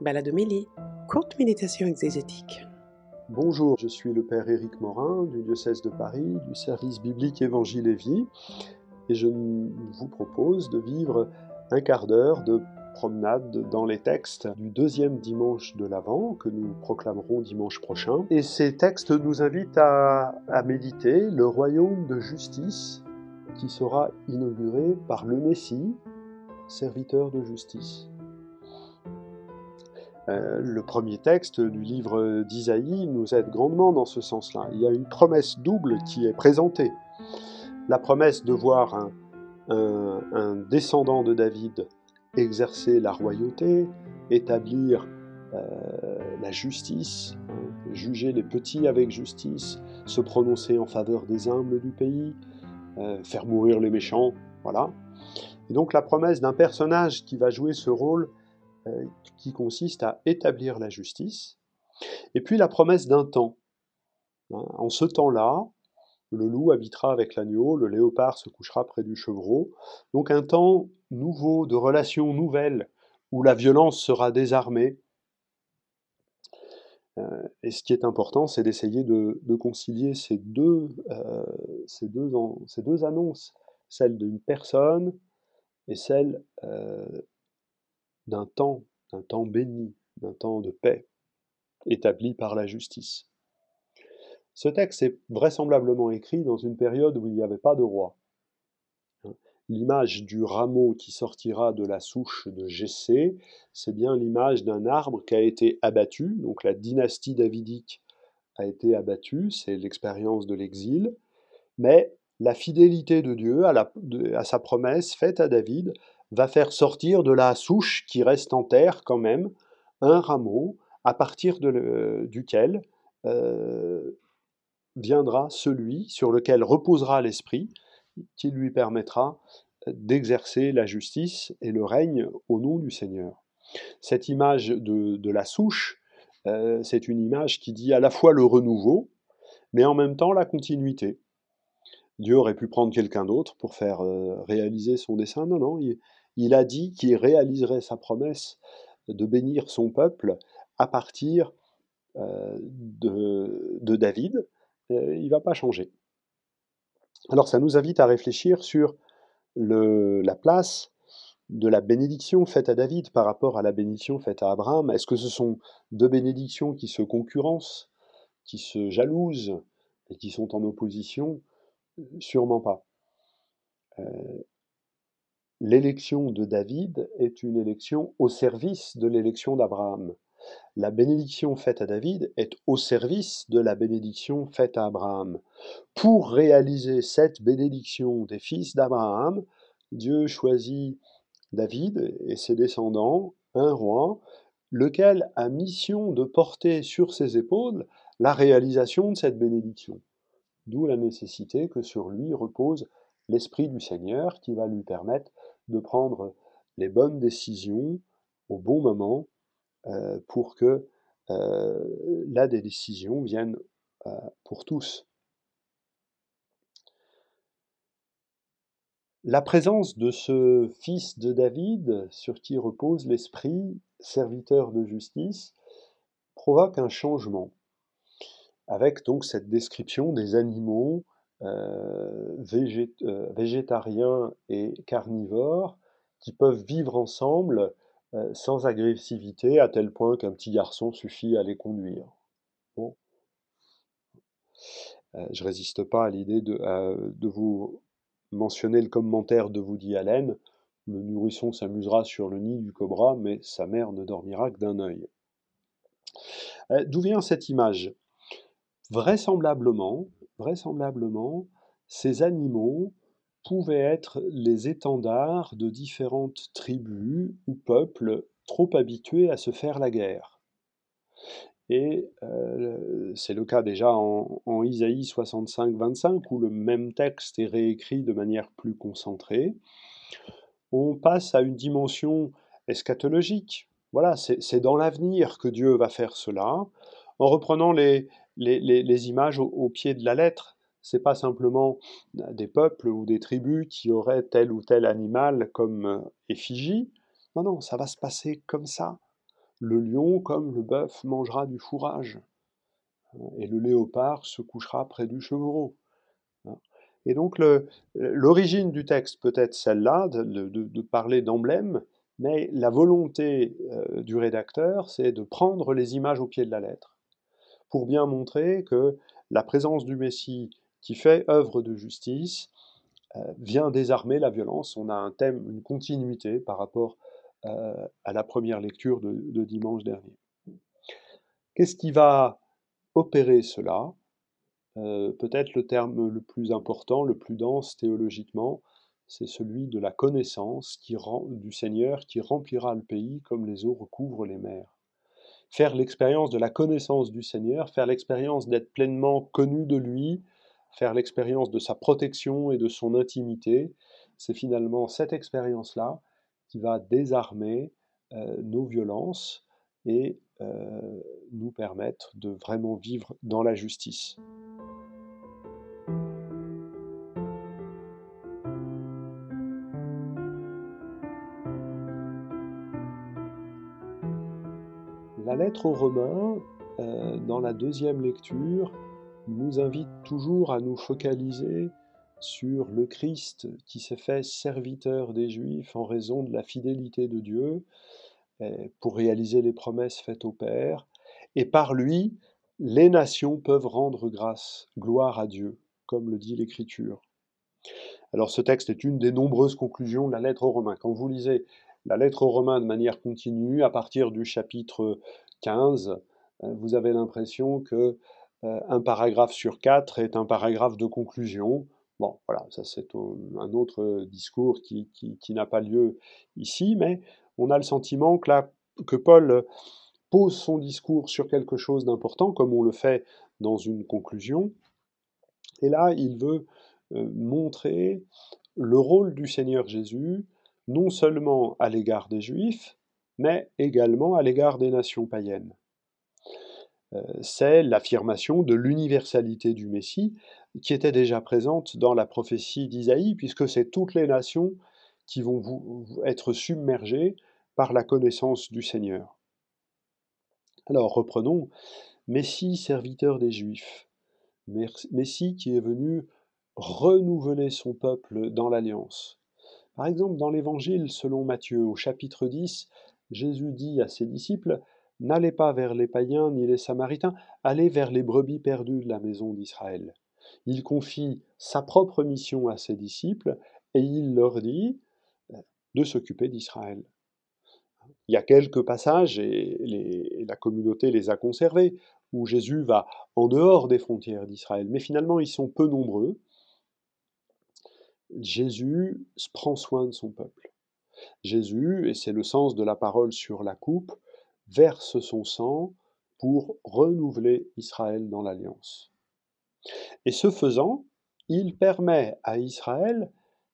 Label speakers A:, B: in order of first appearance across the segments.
A: Baladomélie, courte méditation exégétique.
B: Bonjour, je suis le Père Éric Morin du diocèse de Paris, du service biblique Évangile et Vie, et je vous propose de vivre un quart d'heure de promenade dans les textes du deuxième dimanche de l'Avent que nous proclamerons dimanche prochain. Et ces textes nous invitent à, à méditer le royaume de justice qui sera inauguré par le Messie, serviteur de justice. Euh, le premier texte du livre d'Isaïe nous aide grandement dans ce sens-là. Il y a une promesse double qui est présentée. La promesse de voir un, descendant de David exercer la royauté, établir euh, la justice, hein, juger les petits avec justice, se prononcer en faveur des humbles du pays, euh, faire mourir les méchants, voilà. Et donc la promesse d'un personnage qui va jouer ce rôle qui consiste à établir la justice, et puis la promesse d'un temps. Hein, en ce temps-là, le loup habitera avec l'agneau, le léopard se couchera près du chevreau. Donc un temps nouveau, de relations nouvelles, où la violence sera désarmée. Euh, et ce qui est important, c'est d'essayer de, concilier ces deux, euh, ces, deux ces deux annonces, celle d'une personne et celle d'un temps, d'un temps béni, d'un temps de paix, établi par la justice. Ce texte est vraisemblablement écrit dans une période où il n'y avait pas de roi. L'image du rameau qui sortira de la souche de Jessé, c'est bien l'image d'un arbre qui a été abattu, donc la dynastie davidique a été abattue, c'est l'expérience de l'exil, mais la fidélité de Dieu à sa promesse faite à David va faire sortir de la souche qui reste en terre quand même un rameau à partir de duquel euh, viendra celui sur lequel reposera l'Esprit qui lui permettra d'exercer la justice et le règne au nom du Seigneur. Cette image de, la souche, euh, c'est une image qui dit à la fois le renouveau, mais en même temps la continuité. Dieu aurait pu prendre quelqu'un d'autre pour faire euh, réaliser son dessein. Non, non, il a dit qu'il réaliserait sa promesse de bénir son peuple à partir euh, de, David. Euh, il ne va pas changer. Alors ça nous invite à réfléchir sur la place de la bénédiction faite à David par rapport à la bénédiction faite à Abraham. Est-ce que ce sont deux bénédictions qui se concurrencent, qui se jalousent et qui sont en opposition? Sûrement pas. Euh, l'élection de David est une élection au service de l'élection d'Abraham. La bénédiction faite à David est au service de la bénédiction faite à Abraham. Pour réaliser cette bénédiction des fils d'Abraham, Dieu choisit David et ses descendants, un roi, lequel a mission de porter sur ses épaules la réalisation de cette bénédiction. D'où la nécessité que sur lui repose l'Esprit du Seigneur qui va lui permettre de prendre les bonnes décisions au bon moment euh, pour que euh, la décision vienne euh, pour tous. La présence de ce fils de David, sur qui repose l'esprit, serviteur de justice, provoque un changement, avec donc cette description des animaux euh, euh, végétariens et carnivores qui peuvent vivre ensemble euh, sans agressivité à tel point qu'un petit garçon suffit à les conduire. Bon. je résiste pas à l'idée de, de, vous mentionner le commentaire de Woody Allen. Le nourrisson s'amusera sur le nid du cobra, mais sa mère ne dormira que d'un œil. D'où vient cette image? Vraisemblablement, vraisemblablement, ces animaux pouvaient être les étendards de différentes tribus ou peuples trop habitués à se faire la guerre. Et euh, c'est le cas déjà en, en Isaïe 65-25, où le même texte est réécrit de manière plus concentrée. On passe à une dimension eschatologique. Voilà, c'est dans l'avenir que Dieu va faire cela, en reprenant les, les, images au, pied de la lettre. C'est pas simplement des peuples ou des tribus qui auraient tel ou tel animal comme euh, effigie. Non, non, ça va se passer comme ça. le lion, comme le bœuf, mangera du fourrage, et le léopard se couchera près du chevreau. Et donc l'origine du texte peut être celle-là, de, parler d'emblème, mais la volonté euh, du rédacteur, c'est de prendre les images au pied de la lettre, pour bien montrer que la présence du Messie qui fait œuvre de justice euh, vient désarmer la violence. On a un thème, une continuité par rapport euh, à la première lecture de dimanche dernier. Qu'est-ce qui va opérer cela? Euh, peut-être le terme le plus important, le plus dense théologiquement, c'est celui de la connaissance du Seigneur qui remplira le pays comme les eaux recouvrent les mers. Faire l'expérience de la connaissance du Seigneur, faire l'expérience d'être pleinement connu de lui, faire l'expérience de sa protection et de son intimité, c'est finalement cette expérience-là qui va désarmer euh, nos violences et euh, nous permettre de vraiment vivre dans la justice. Lettre aux Romains, euh, dans la deuxième lecture, nous invite toujours à nous focaliser sur le Christ qui s'est fait serviteur des Juifs en raison de la fidélité de Dieu euh, pour réaliser les promesses faites au Père, et par lui, les nations peuvent rendre grâce, gloire à Dieu, comme le dit l'Écriture. Alors ce texte est une des nombreuses conclusions de la lettre aux Romains. Quand vous lisez la lettre aux Romains de manière continue, à partir du chapitre 15, euh, vous avez l'impression que euh, un paragraphe sur quatre est un paragraphe de conclusion. Bon, voilà, ça c'est un autre discours qui, n'a pas lieu ici, mais on a le sentiment que, que Paul pose son discours sur quelque chose d'important, comme on le fait dans une conclusion. Et là, il veut euh, montrer le rôle du Seigneur Jésus non seulement à l'égard des Juifs, mais également à l'égard des nations païennes. Euh, c'est l'affirmation de l'universalité du Messie qui était déjà présente dans la prophétie d'Isaïe, puisque c'est toutes les nations qui vont être submergées par la connaissance du Seigneur. Alors reprenons, Messie serviteur des Juifs, Messie qui est venu renouveler son peuple dans l'alliance. Par exemple, dans l'Évangile selon Matthieu, au chapitre 10, Jésus dit à ses disciples, N'allez pas vers les païens ni les samaritains, allez vers les brebis perdues de la maison d'Israël. Il confie sa propre mission à ses disciples et il leur dit de s'occuper d'Israël. Il y a quelques passages, et, la communauté les a conservés, où Jésus va en dehors des frontières d'Israël, mais finalement ils sont peu nombreux, Jésus prend soin de son peuple. Jésus, et c'est le sens de la parole sur la coupe, verse son sang pour renouveler Israël dans l'alliance. Et ce faisant, il permet à Israël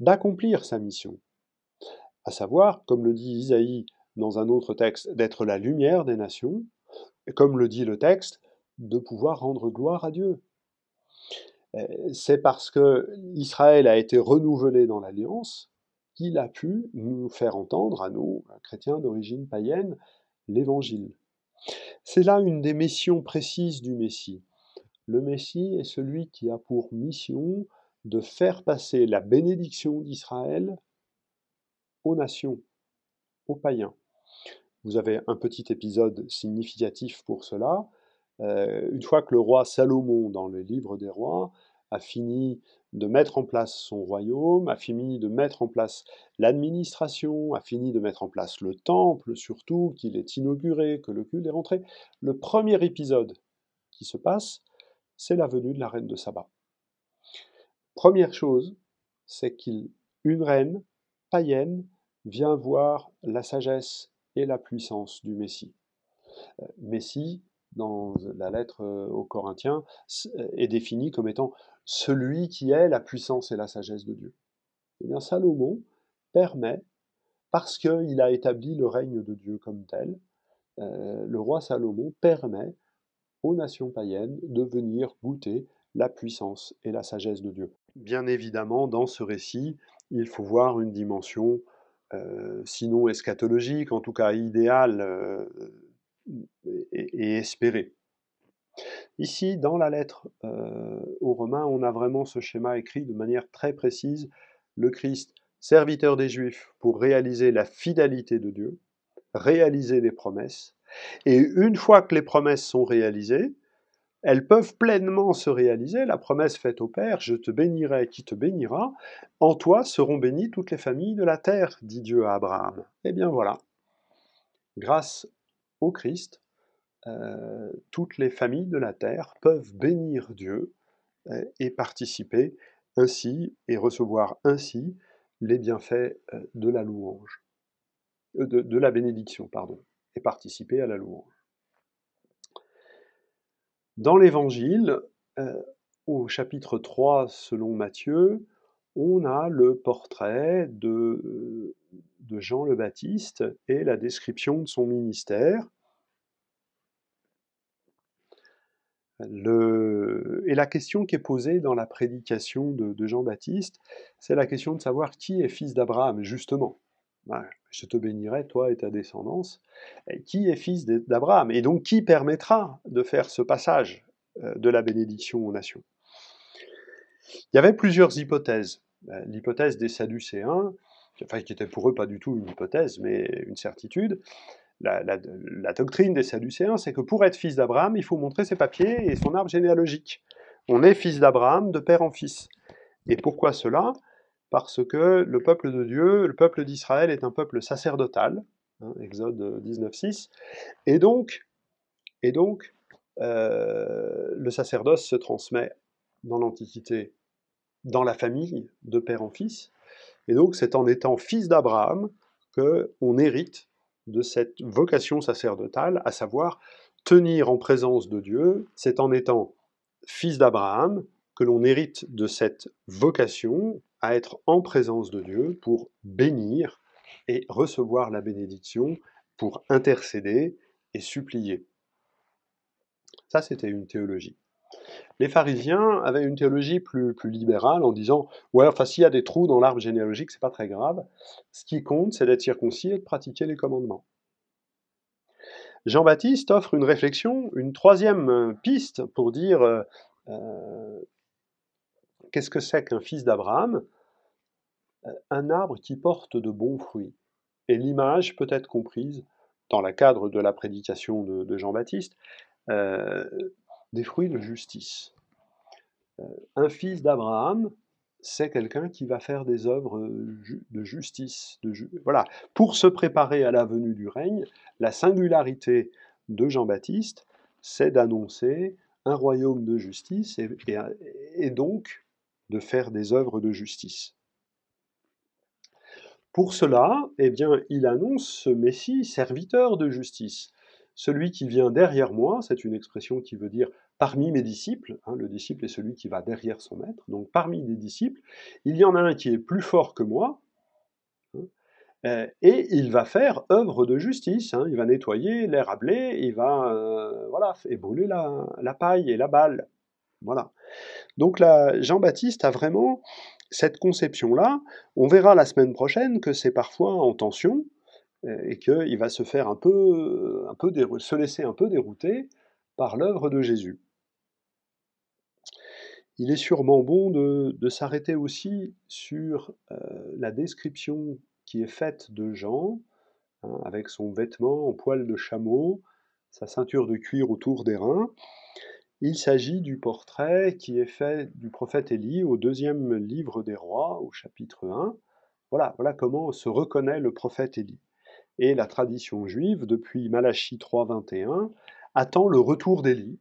B: d'accomplir sa mission, à savoir, comme le dit Isaïe dans un autre texte, d'être la lumière des nations, et comme le dit le texte, de pouvoir rendre gloire à Dieu. Euh, c'est parce que Israël a été renouvelé dans l'alliance qu'il a pu nous faire entendre, à nous, chrétiens d'origine païenne, l'évangile. C'est là une des missions précises du Messie. Le Messie est celui qui a pour mission de faire passer la bénédiction d'Israël aux nations, aux païens. Vous avez un petit épisode significatif pour cela. Euh, une fois que le roi Salomon, dans le livre des rois, a fini de mettre en place son royaume, a fini de mettre en place l'administration, a fini de mettre en place le temple, surtout qu'il est inauguré, que le culte est rentré, le premier épisode qui se passe, c'est la venue de la reine de Saba. Première chose, c'est qu'une reine païenne vient voir la sagesse et la puissance du Messie. Euh, Messie, dans la lettre euh, aux Corinthiens, euh, est défini comme étant celui qui est la puissance et la sagesse de Dieu. Eh bien, Salomon permet, parce qu'il a établi le règne de Dieu comme tel, euh, le roi Salomon permet aux nations païennes de venir goûter la puissance et la sagesse de Dieu. Bien évidemment, dans ce récit, il faut voir une dimension, sinon eschatologique, en tout cas idéale, et, espérer. Ici, dans la lettre euh, aux Romains, on a vraiment ce schéma écrit de manière très précise. Le Christ, serviteur des Juifs, pour réaliser la fidélité de Dieu, réaliser les promesses, et une fois que les promesses sont réalisées, elles peuvent pleinement se réaliser. La promesse faite au Père, je te bénirai qui te bénira, en toi seront bénies toutes les familles de la terre, dit Dieu à Abraham. Eh bien voilà, grâce au Christ, euh, toutes les familles de la terre peuvent bénir Dieu euh, et participer ainsi et recevoir ainsi les bienfaits euh, de la louange, de la bénédiction, pardon, et participer à la louange. Dans l'Évangile, au chapitre 3 selon Matthieu, on a le portrait de Jean le Baptiste et la description de son ministère. Et la question qui est posée dans la prédication de, Jean-Baptiste, c'est la question de savoir qui est fils d'Abraham, justement. Je te bénirai, toi et ta descendance. qui est fils d'Abraham? Et donc, qui permettra de faire ce passage euh, de la bénédiction aux nations? Il y avait plusieurs hypothèses. Euh, l'hypothèse des Sadducéens, qui était pour eux pas du tout une hypothèse, mais une certitude. La, doctrine des Sadducéens, c'est que pour être fils d'Abraham, il faut montrer ses papiers et son arbre généalogique. On est fils d'Abraham de père en fils. Et pourquoi cela? Parce que le peuple de Dieu, le peuple d'Israël est un peuple sacerdotal, hein, Exode 19.6, et donc, et donc euh, le sacerdoce se transmet dans l'Antiquité, dans la famille, de père en fils, et donc c'est en étant fils d'Abraham qu'on hérite de cette vocation sacerdotale, à savoir tenir en présence de Dieu, c'est en étant fils d'Abraham que l'on hérite de cette vocation à être en présence de Dieu pour bénir et recevoir la bénédiction, pour intercéder et supplier. Ça, c'était une théologie. Les pharisiens avaient une théologie plus, plus libérale en disant Ouais, enfin, s'il y a des trous dans l'arbre généalogique, c'est pas très grave. Ce qui compte, c'est d'être circoncis et de pratiquer les commandements. Jean-Baptiste offre une réflexion, une troisième piste pour dire euh, euh, Qu'est-ce que c'est qu'un fils d'Abraham? Euh, Un arbre qui porte de bons fruits. Et l'image peut être comprise dans le cadre de la prédication de, Jean-Baptiste, euh, des fruits de justice. Euh, un fils d'Abraham, c'est quelqu'un qui va faire des œuvres de justice. Voilà. Pour se préparer à la venue du règne, la singularité de Jean-Baptiste, c'est d'annoncer un royaume de justice et donc de faire des œuvres de justice. Pour cela, eh bien, il annonce ce Messie serviteur de justice. Celui qui vient derrière moi, c'est une expression qui veut dire parmi mes disciples, hein, le disciple est celui qui va derrière son maître, donc parmi des disciples, il y en a un qui est plus fort que moi, hein, euh, et il va faire œuvre de justice, hein. il va nettoyer l'air à blé, il va euh, voilà, brûler la, la paille et la balle. Voilà. Donc là, Jean-Baptiste a vraiment cette conception-là. On verra la semaine prochaine que c'est parfois en tension et qu'il va se faire un peu, un laisser un peu dérouter par l'œuvre de Jésus. Il est sûrement bon de, s'arrêter aussi sur euh, la description qui est faite de Jean, hein, avec son vêtement en poil de chameau, sa ceinture de cuir autour des reins, il s'agit du portrait qui est fait du prophète Élie au deuxième livre des rois, au chapitre 1. Voilà, voilà comment se reconnaît le prophète Élie. Et la tradition juive, depuis Malachie 3.21, attend le retour d'Élie.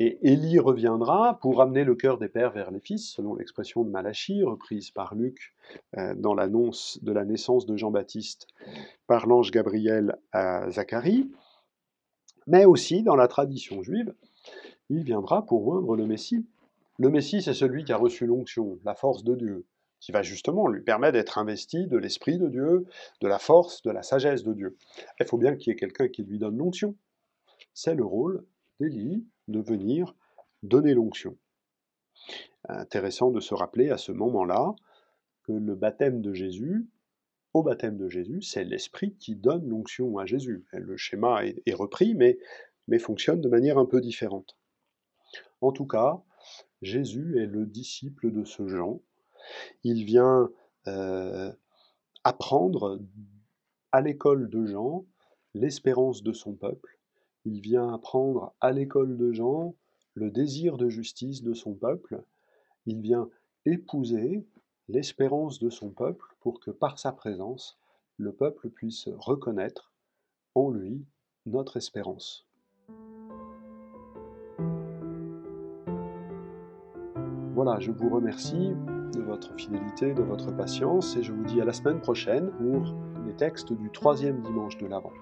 B: Et Élie reviendra pour amener le cœur des pères vers les fils, selon l'expression de Malachie, reprise par Luc euh, dans l'annonce de la naissance de Jean-Baptiste par l'ange Gabriel à Zacharie, mais aussi dans la tradition juive, il viendra pour oindre le Messie. Le Messie, c'est celui qui a reçu l'onction, la force de Dieu, qui va justement lui permettre d'être investi de l'Esprit de Dieu, de la force, de la sagesse de Dieu. Il faut bien qu'il y ait quelqu'un qui lui donne l'onction. C'est le rôle d'Élie de venir donner l'onction. Intéressant de se rappeler à ce moment-là que le baptême de Jésus au baptême de Jésus, c'est l'Esprit qui donne l'onction à Jésus. Le schéma est, repris, mais, mais fonctionne de manière un peu différente. En tout cas, Jésus est le disciple de ce Jean. Il vient euh, apprendre à l'école de Jean l'espérance de son peuple. Il vient apprendre à l'école de Jean le désir de justice de son peuple. Il vient épouser l'espérance de son peuple pour que par sa présence, le peuple puisse reconnaître en lui notre espérance. Voilà, je vous remercie votre fidélité, de votre patience, et je vous dis à la semaine prochaine pour les textes du troisième dimanche de l'Avent.